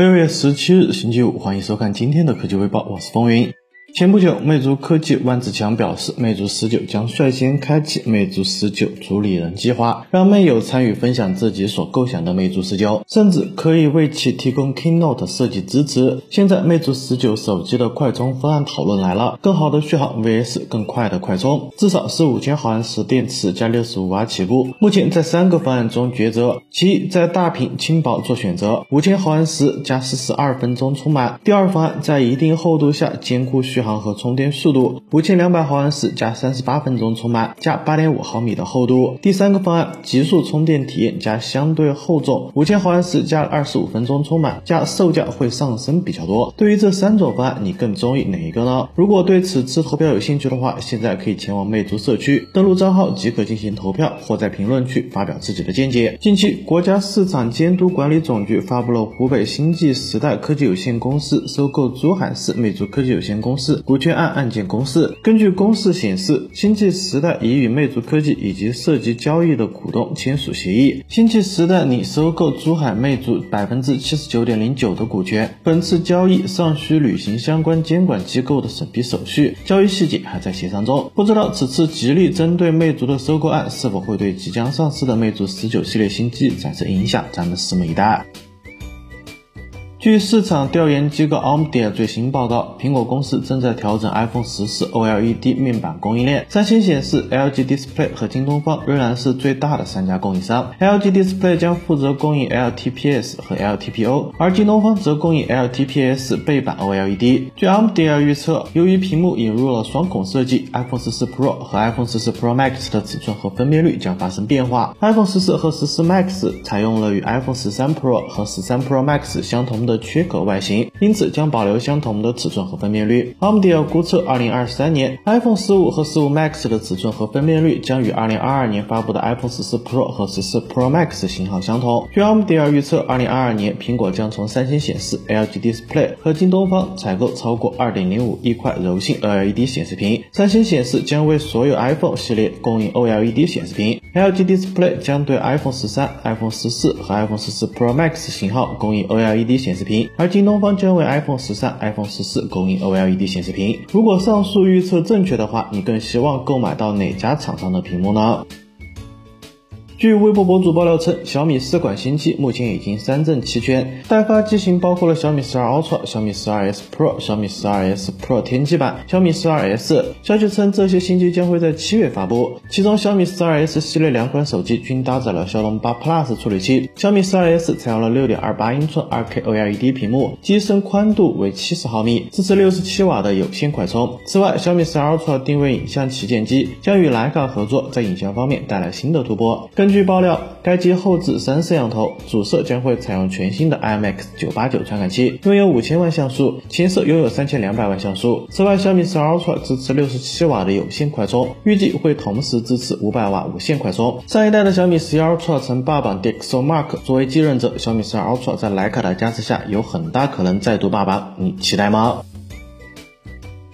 六月十七日，星期五，欢迎收看今天的科技微报，我是风云。前不久，魅族科技万志强表示，魅族十九将率先开启魅族十九主理人计划，让魅友参与分享自己所构想的魅族十九，甚至可以为其提供 Keynote 设计支持。现在，魅族十九手机的快充方案讨论来了，更好的续航 vs 更快的快充，至少是五千毫安时电池加六十五瓦起步。目前在三个方案中抉择，其一在大屏轻薄做选择，五千毫安时加四十二分钟充满；第二方案在一定厚度下兼顾续。续航和充电速度，五千两百毫安时加三十八分钟充满，加八点五毫米的厚度。第三个方案，极速充电体验加相对厚重，五千毫安时加二十五分钟充满，加售价会上升比较多。对于这三种方案，你更中意哪一个呢？如果对此次投票有兴趣的话，现在可以前往魅族社区登录账号即可进行投票，或在评论区发表自己的见解。近期，国家市场监督管理总局发布了湖北星际时代科技有限公司收购珠海市魅族科技有限公司。股权案案件公示，根据公示显示，星际时代已与魅族科技以及涉及交易的股东签署协议，星际时代拟收购珠海魅族百分之七十九点零九的股权。本次交易尚需履行相关监管机构的审批手续，交易细节还在协商中。不知道此次吉利针对魅族的收购案是否会对即将上市的魅族十九系列新机产生影响，咱们拭目以待。据市场调研机构 Omdia 最新报告，苹果公司正在调整 iPhone 十四 OLED 面板供应链。三星显示，LG Display 和京东方仍然是最大的三家供应商。LG Display 将负责供应 LTPS 和 LTPO，而京东方则供应 LTPS 背板 OLED。据 Omdia 预测，由于屏幕引入了双孔设计，iPhone 十四 Pro 和 iPhone 十四 Pro Max 的尺寸和分辨率将发生变化。iPhone 十四和十四 Max 采用了与 iPhone 十三 Pro 和十三 Pro Max 相同的。的缺口外形，因此将保留相同的尺寸和分辨率。AMD 要估测，二零二三年 iPhone 十五和十五 Max 的尺寸和分辨率将与二零二二年发布的 iPhone 十四 Pro 和十四 Pro Max 型号相同。据 AMD 预测，二零二二年苹果将从三星显示、LG Display 和京东方采购超过二点零五亿块柔性 LED 显示屏。三星显示将为所有 iPhone 系列供应 OLED 显示屏，LG Display 将对 iPhone 十三、iPhone 十四和 iPhone 十四 Pro Max 型号供应 OLED 显示。视频，而京东方将为 iPhone 十三、iPhone 十四供应 OLED 显示屏。如果上述预测正确的话，你更希望购买到哪家厂商的屏幕呢？据微博博主爆料称，小米四款新机目前已经三证齐全，代发机型包括了小米十二 Ultra、小米十二 S Pro、小米十二 S Pro 天玑版、小米十二 S。消息称，这些新机将会在七月发布。其中，小米十二 S 系列两款手机均搭载了骁龙八 Plus 处理器。小米十二 S 采用了六点二八英寸 2K OLED 屏幕，机身宽度为七十毫米，支持六十七瓦的有线快充。此外，小米十二 Ultra 定位影像旗舰机，将与徕卡合作，在影像方面带来新的突破。根据爆料，该机后置三摄像头，主摄将会采用全新的 IMX 九八九传感器，拥有五千万像素，前摄拥有三千两百万像素。此外，小米十二 Ultra 支持六十七瓦的有线快充，预计会同时支持五百瓦无线快充。上一代的小米十一 Ultra 曾霸榜 DxOMark，作为继任者，小米十二 Ultra 在徕卡的加持下，有很大可能再度霸榜，你期待吗？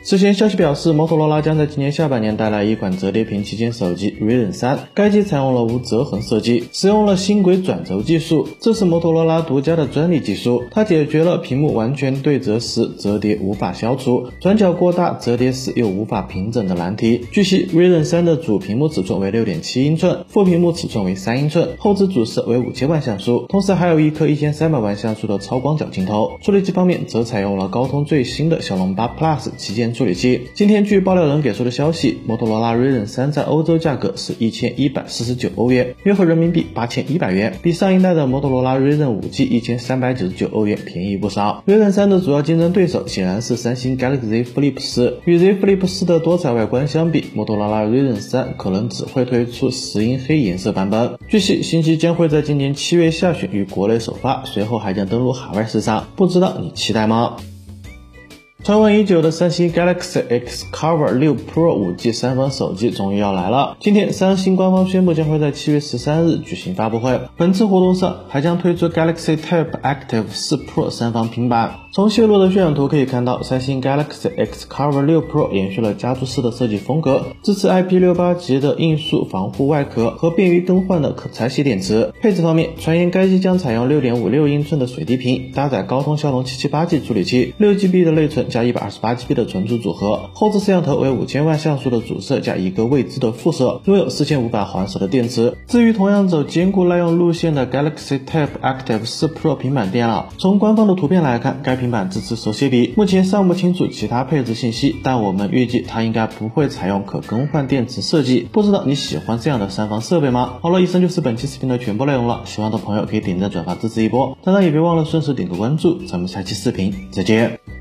此前消息表示，摩托罗拉将在今年下半年带来一款折叠屏旗舰手机 Ryzen 三。该机采用了无折痕设计，使用了星轨转轴技术，这是摩托罗拉独家的专利技术。它解决了屏幕完全对折时折叠无法消除、转角过大折叠时又无法平整的难题。据悉，Razr 三的主屏幕尺寸为六点七英寸，副屏幕尺寸为三英寸，后置主摄为五千万像素，同时还有一颗一千三百万像素的超广角镜头。处理器方面则采用了高通最新的骁龙八 Plus 旗舰。处理器。今天据爆料人给出的消息，摩托罗拉 Razr 三在欧洲价格是一千一百四十九欧元，约合人民币八千一百元，比上一代的摩托罗拉 Razr 五 G 一千三百九十九欧元便宜不少。Razr 三的主要竞争对手显然是三星 Galaxy Z Flip 四。与 Z Flip 四的多彩外观相比，摩托罗拉 Razr 三可能只会推出石英黑颜色版本。据悉，新机将会在今年七月下旬于国内首发，随后还将登陆海外市场。不知道你期待吗？传闻已久的三星 Galaxy X Cover 六 Pro 5G 三防手机终于要来了。今天，三星官方宣布将会在七月十三日举行发布会。本次活动上还将推出 Galaxy Tab Active 4 Pro 三防平板。从泄露的渲染图可以看到，三星 Galaxy X Cover 6 Pro 延续了家族式的设计风格，支持 IP68 级的硬塑防护外壳和便于更换的可拆洗电池。配置方面，传言该机将采用6.56英寸的水滴屏，搭载高通骁龙 778G 处理器，6GB 的内存加 128GB 的存储组合。后置摄像头为5000万像素的主摄加一个未知的副摄，拥有4500毫安时的电池。至于同样走坚固耐用路线的 Galaxy Tab Active 4 Pro 平板电脑，从官方的图片来看，该平板支持手写笔。目前尚不清楚其他配置信息，但我们预计它应该不会采用可更换电池设计。不知道你喜欢这样的三防设备吗？好了，以上就是本期视频的全部内容了。喜欢的朋友可以点赞转发支持一波，当然也别忘了顺手点个关注。咱们下期视频再见。